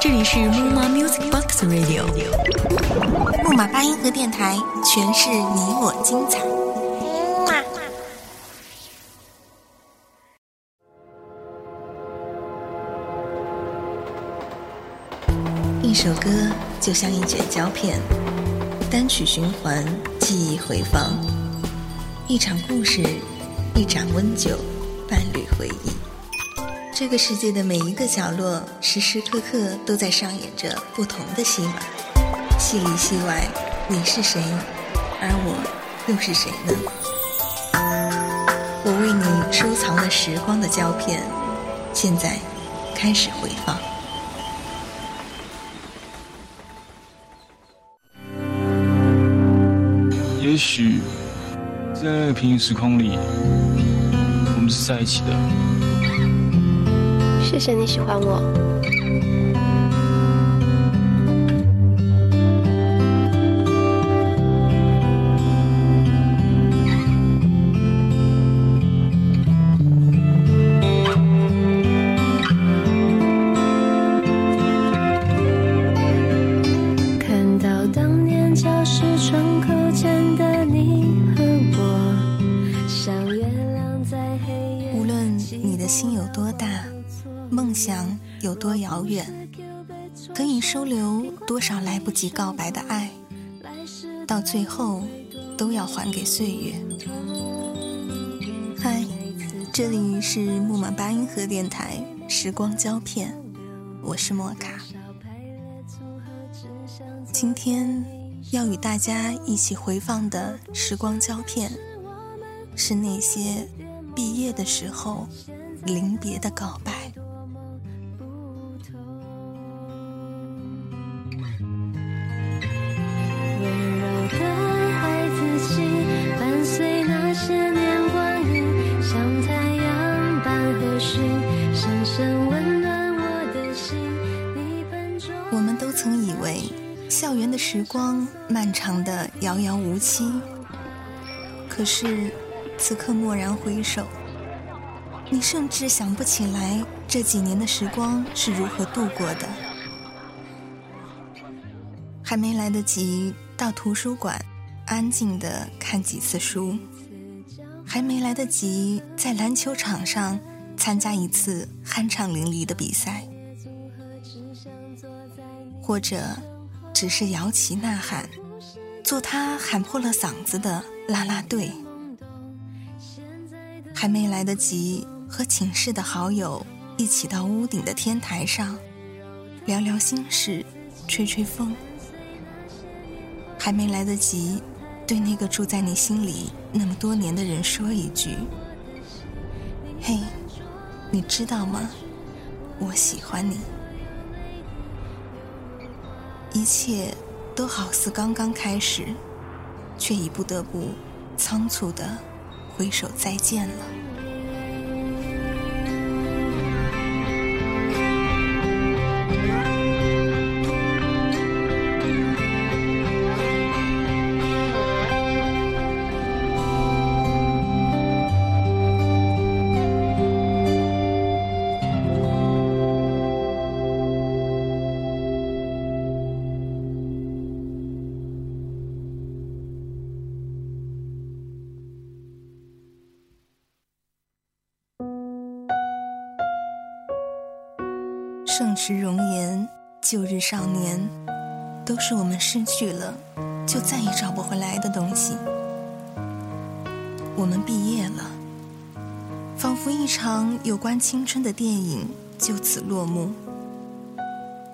这里是木马 Music Box Radio，木马八音盒电台，诠释你我精彩。一首歌就像一卷胶片，单曲循环，记忆回放；一场故事，一盏温酒，伴侣回忆。这个世界的每一个角落，时时刻刻都在上演着不同的戏码，戏里戏外，你是谁，而我又是谁呢？我为你收藏了时光的胶片，现在开始回放。也许在平行时空里，我们是在一起的。谢谢你喜欢我。想有多遥远，可以收留多少来不及告白的爱，到最后都要还给岁月。嗨，这里是木马八音盒电台时光胶片，我是莫卡。今天要与大家一起回放的时光胶片，是那些毕业的时候临别的告白。光漫长的遥遥无期，可是此刻蓦然回首，你甚至想不起来这几年的时光是如何度过的。还没来得及到图书馆安静的看几次书，还没来得及在篮球场上参加一次酣畅淋漓的比赛，或者。只是摇旗呐喊，做他喊破了嗓子的啦啦队，还没来得及和寝室的好友一起到屋顶的天台上聊聊心事、吹吹风，还没来得及对那个住在你心里那么多年的人说一句：“嘿，你知道吗？我喜欢你。”一切都好似刚刚开始，却已不得不仓促的挥手再见了。盛世容颜，旧日少年，都是我们失去了，就再也找不回来的东西。我们毕业了，仿佛一场有关青春的电影就此落幕。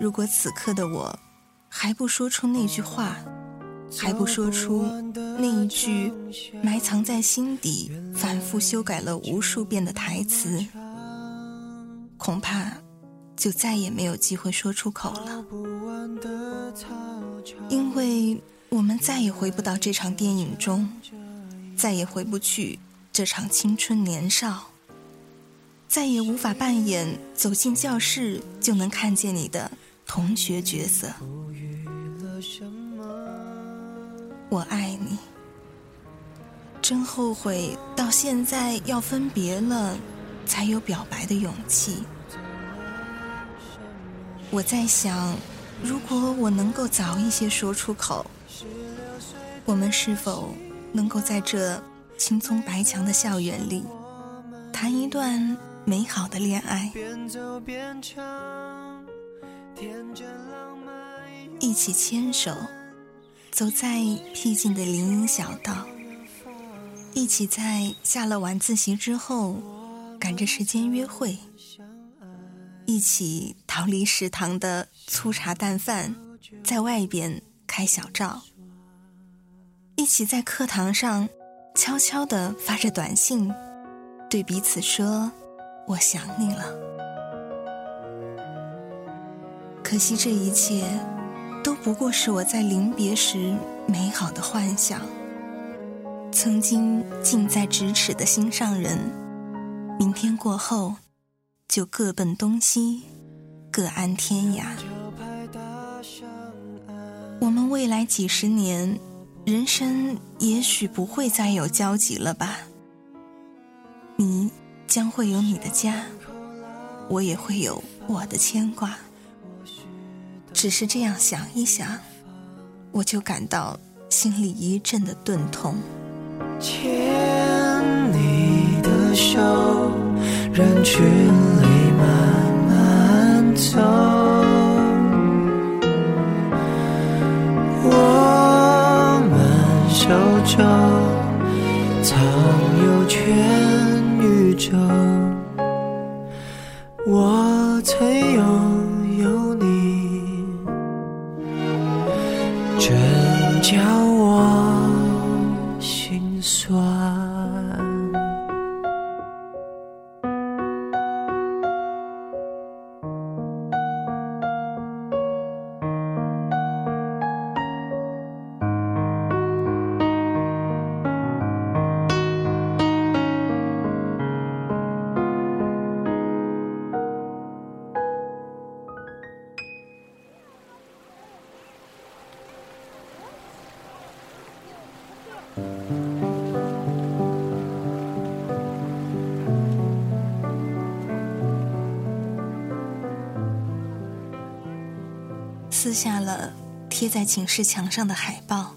如果此刻的我，还不说出那句话，还不说出那一句埋藏在心底、反复修改了无数遍的台词，恐怕。就再也没有机会说出口了，因为我们再也回不到这场电影中，再也回不去这场青春年少，再也无法扮演走进教室就能看见你的同学角色。我爱你，真后悔到现在要分别了，才有表白的勇气。我在想，如果我能够早一些说出口，我们是否能够在这青葱白墙的校园里，谈一段美好的恋爱？一起牵手，走在僻静的林荫小道，一起在下了晚自习之后，赶着时间约会。一起逃离食堂的粗茶淡饭，在外边开小灶；一起在课堂上悄悄地发着短信，对彼此说“我想你了”。可惜这一切都不过是我在临别时美好的幻想。曾经近在咫尺的心上人，明天过后。就各奔东西，各安天涯。我们未来几十年，人生也许不会再有交集了吧？你将会有你的家，我也会有我的牵挂。只是这样想一想，我就感到心里一阵的钝痛。人群里慢慢走。下了贴在寝室墙上的海报，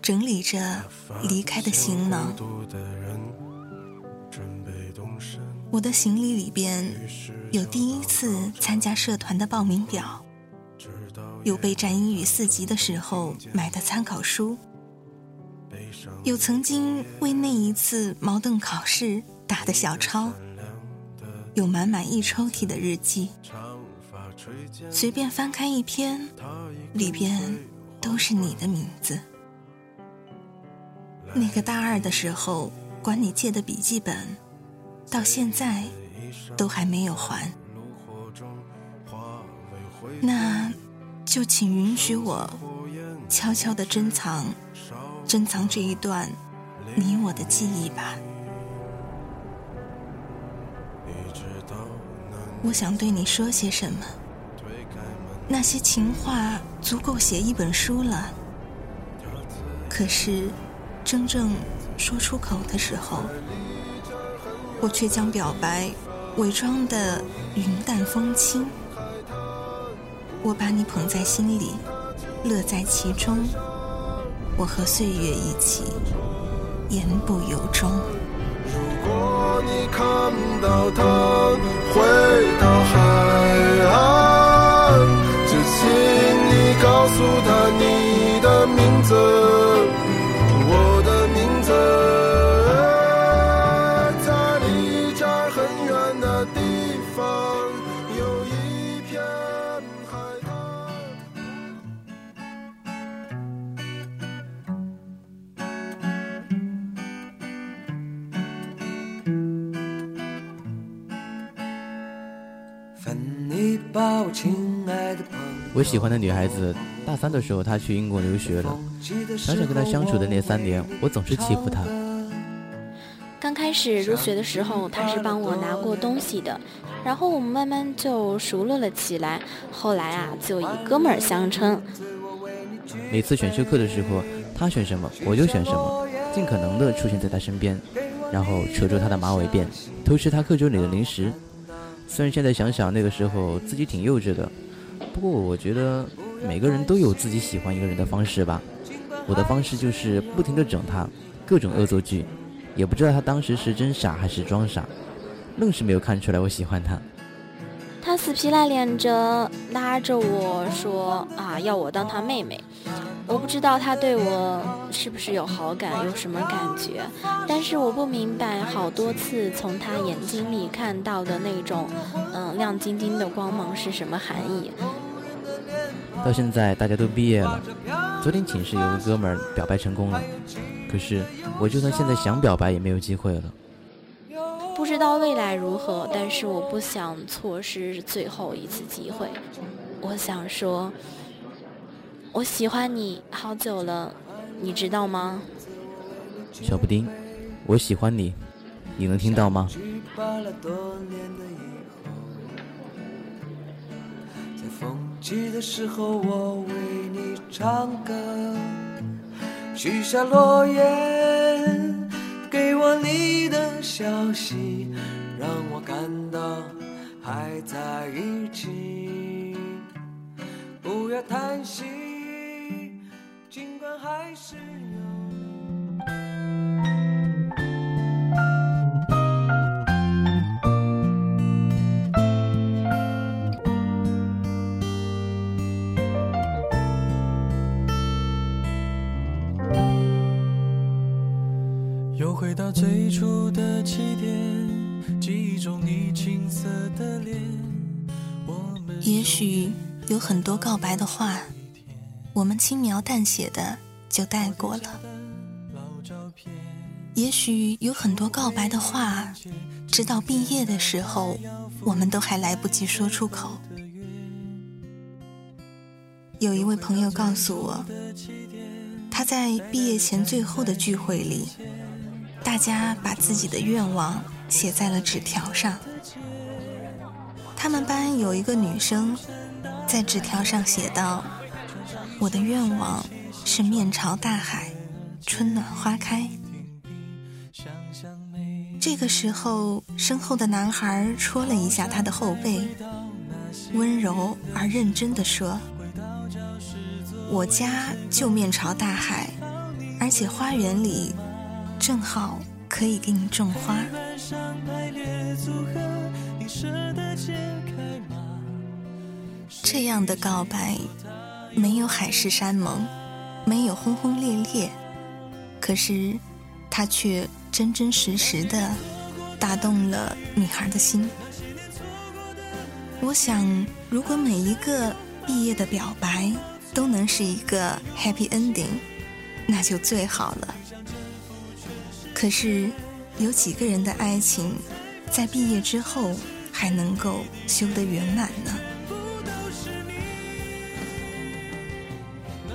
整理着离开的行囊。我的行李里边有第一次参加社团的报名表，有备战英语四级的时候买的参考书，有曾经为那一次矛盾考试打的小抄，有满满一抽屉的日记。随便翻开一篇，里边都是你的名字。那个大二的时候管你借的笔记本，到现在都还没有还。那，就请允许我悄悄的珍藏，珍藏这一段你我的记忆吧。我想对你说些什么。那些情话足够写一本书了，可是真正说出口的时候，我却将表白伪装的云淡风轻。我把你捧在心里，乐在其中，我和岁月一起，言不由衷。如果你看到他回到海岸。请你告诉他你的名字，我的名字，在离这很远的地方，有一片海滩。分你抱，亲爱的。我喜欢的女孩子，大三的时候她去英国留学了。想想跟她相处的那三年，我总是欺负她。刚开始入学的时候，她是帮我拿过东西的，然后我们慢慢就熟络了起来。后来啊，就以哥们儿相称。每次选修课的时候，她选什么我就选什么，尽可能的出现在她身边，然后扯住她的马尾辫，偷吃她课桌里的零食。虽然现在想想那个时候自己挺幼稚的，不过我觉得每个人都有自己喜欢一个人的方式吧。我的方式就是不停地整他，各种恶作剧，也不知道他当时是真傻还是装傻，愣是没有看出来我喜欢他。他死皮赖脸着拉着我说啊，要我当他妹妹。我不知道他对我是不是有好感，有什么感觉，但是我不明白，好多次从他眼睛里看到的那种，嗯，亮晶晶的光芒是什么含义？到现在大家都毕业了，昨天寝室有个哥们儿表白成功了，可是我就算现在想表白也没有机会了。不知道未来如何，但是我不想错失最后一次机会。我想说。我喜欢你好久了，你知道吗？小布丁，我喜欢你，你能听到吗？在风记得时候，我为你唱歌，许下诺言，给我你的消息，让我感到还在一起，不要叹息。尽管还是有许有很多告白的话。我们轻描淡写的就带过了，也许有很多告白的话，直到毕业的时候，我们都还来不及说出口。有一位朋友告诉我，他在毕业前最后的聚会里，大家把自己的愿望写在了纸条上。他们班有一个女生，在纸条上写道。我的愿望是面朝大海，春暖花开。这个时候，身后的男孩戳了一下他的后背，温柔而认真地说：“我家就面朝大海，而且花园里正好可以给你种花。”这样的告白。没有海誓山盟，没有轰轰烈烈，可是，他却真真实实的打动了女孩的心。我想，如果每一个毕业的表白都能是一个 happy ending，那就最好了。可是，有几个人的爱情，在毕业之后还能够修得圆满呢？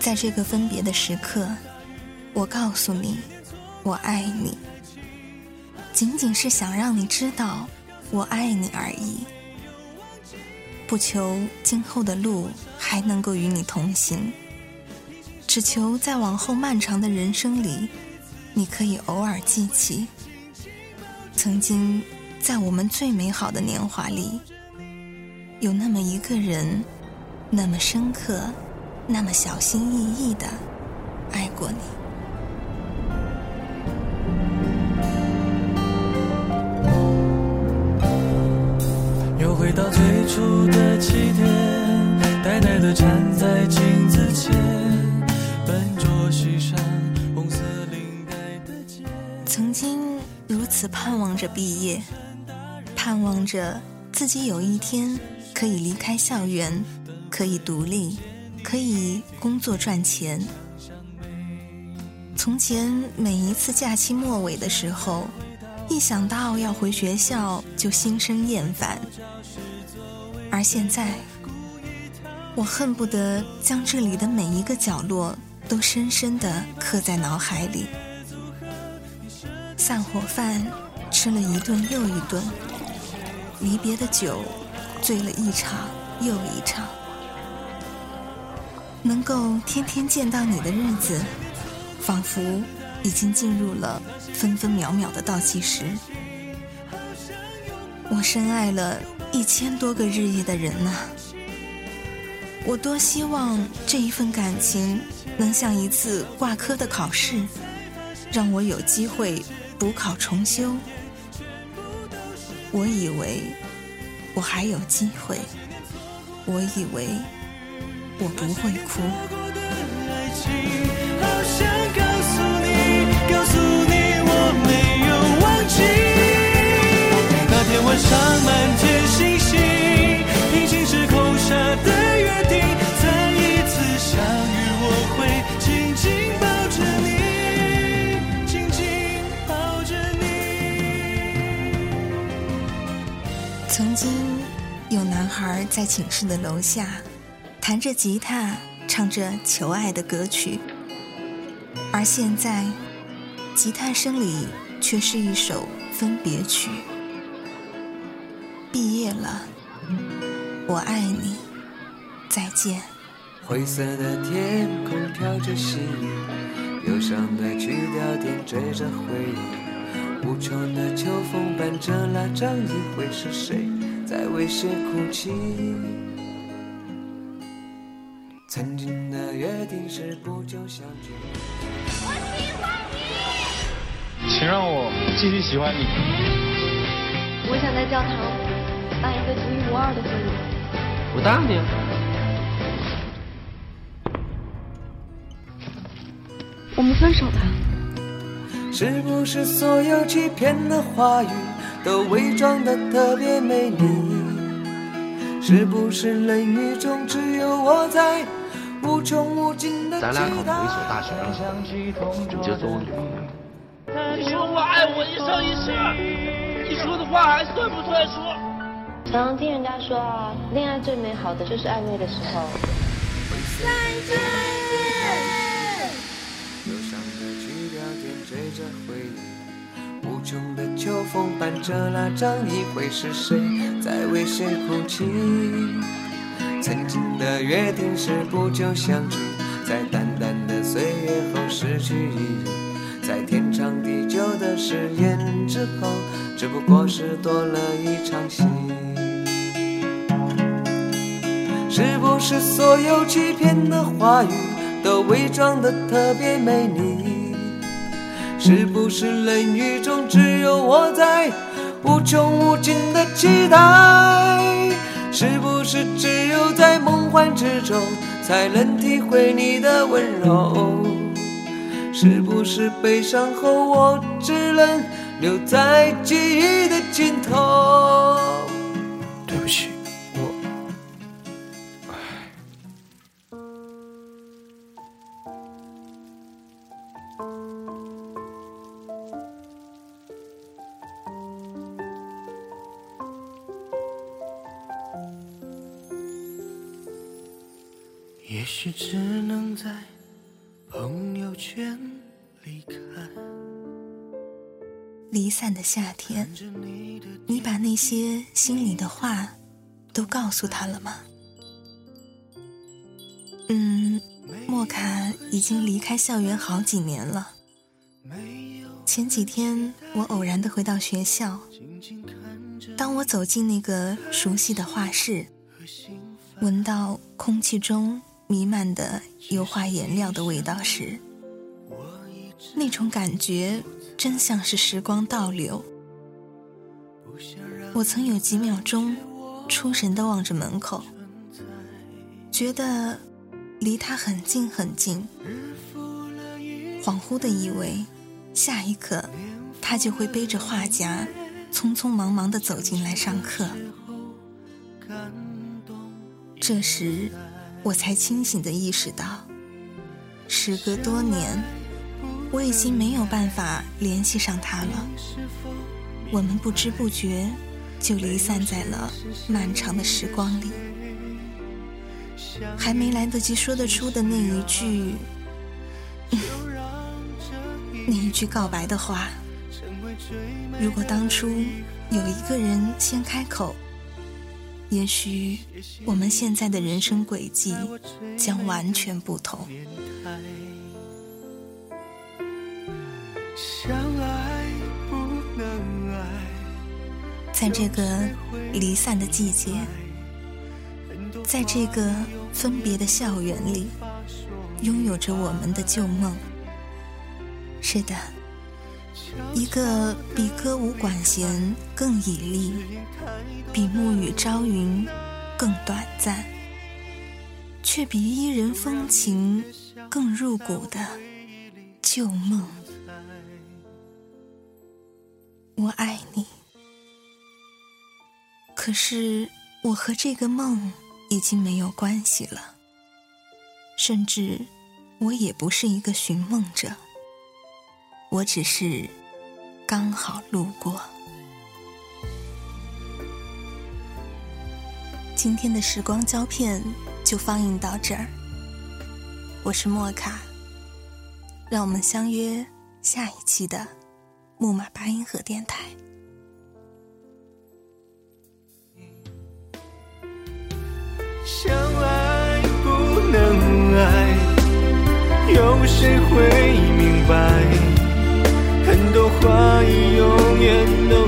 在这个分别的时刻，我告诉你，我爱你，仅仅是想让你知道我爱你而已，不求今后的路还能够与你同行，只求在往后漫长的人生里，你可以偶尔记起，曾经在我们最美好的年华里，有那么一个人，那么深刻。那么小心翼翼的爱过你。又回到最初的起点，呆呆的站在镜子前，笨拙系上红色领带的结。曾经如此盼望着毕业，盼望着自己有一天可以离开校园，可以独立。可以工作赚钱。从前每一次假期末尾的时候，一想到要回学校就心生厌烦。而现在，我恨不得将这里的每一个角落都深深的刻在脑海里。散伙饭吃了一顿又一顿，离别的酒醉了一场又一场。能够天天见到你的日子，仿佛已经进入了分分秒秒的倒计时。我深爱了一千多个日夜的人呐。我多希望这一份感情能像一次挂科的考试，让我有机会补考重修。我以为我还有机会，我以为我不会哭。晚上满天星星，平行时空下的约定，曾经有男孩在寝室的楼下，弹着吉他，唱着求爱的歌曲，而现在，吉他声里却是一首分别曲。毕业了，我爱你，再见。灰色的天空飘着细雨，忧伤的曲调点缀着回忆，无穷的秋风伴着拉长椅，会是谁在为谁哭泣？曾经的约定是不久相聚。我喜欢你请让我继续喜欢你。我想在教堂办一个独一无二的婚礼。我答应你啊。我们分手吧。是不是所有欺骗的话语都伪装的特别美丽？是不是冷雨中只有我在无穷无尽的？咱俩考同一所大学了，你就做我女朋友。你说我爱我一生一世，你说的话还算不算数？常常听人家说啊，恋爱最美好的就是暧昧的时候。忧伤的曲调点缀着回忆，无穷的秋风伴着拉长你，会是谁在为谁哭泣？曾经的约定是不久相聚，在淡淡的岁月后失去意义，在天长地久的誓言之后，只不过是多了一场戏。是不是所有欺骗的话语都伪装的特别美丽？是不是冷雨中只有我在无穷无尽的期待？是不是只有在梦幻之中才能体会你的温柔？是不是悲伤后我只能留在记忆的尽头？对不起，夏天，你把那些心里的话都告诉他了吗？嗯，莫卡已经离开校园好几年了。前几天我偶然的回到学校，当我走进那个熟悉的画室，闻到空气中弥漫的油画颜料的味道时，那种感觉真像是时光倒流。我曾有几秒钟出神的望着门口，觉得离他很近很近，恍惚的以为下一刻他就会背着画夹，匆匆忙忙的走进来上课。这时，我才清醒的意识到，时隔多年，我已经没有办法联系上他了。我们不知不觉就离散在了漫长的时光里。还没来得及说得出的那一句，那一句告白的话，如果当初有一个人先开口。也许我们现在的人生轨迹将完全不同。相爱不能爱在这个离散的季节，在这个分别的校园里，拥有着我们的旧梦。是的，一个比歌舞管弦更绮丽，比暮雨朝云更短暂，却比伊人风情更入骨的旧梦。我爱你。可是，我和这个梦已经没有关系了，甚至我也不是一个寻梦者，我只是刚好路过。今天的时光胶片就放映到这儿，我是莫卡，让我们相约下一期的木马八音盒电台。相爱不能爱，有谁会明白？很多话语永远都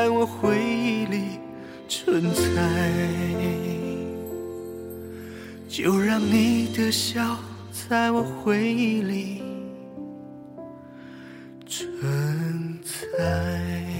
在我回忆里。存在，就让你的笑在我回忆里存在。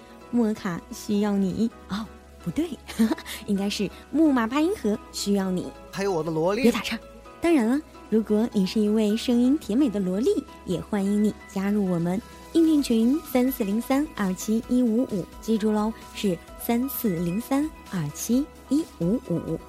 莫卡需要你哦，不对，应该是木马八音盒需要你。还有我的萝莉，别打岔。当然了，如果你是一位声音甜美的萝莉，也欢迎你加入我们应聘群三四零三二七一五五，记住喽，是三四零三二七一五五。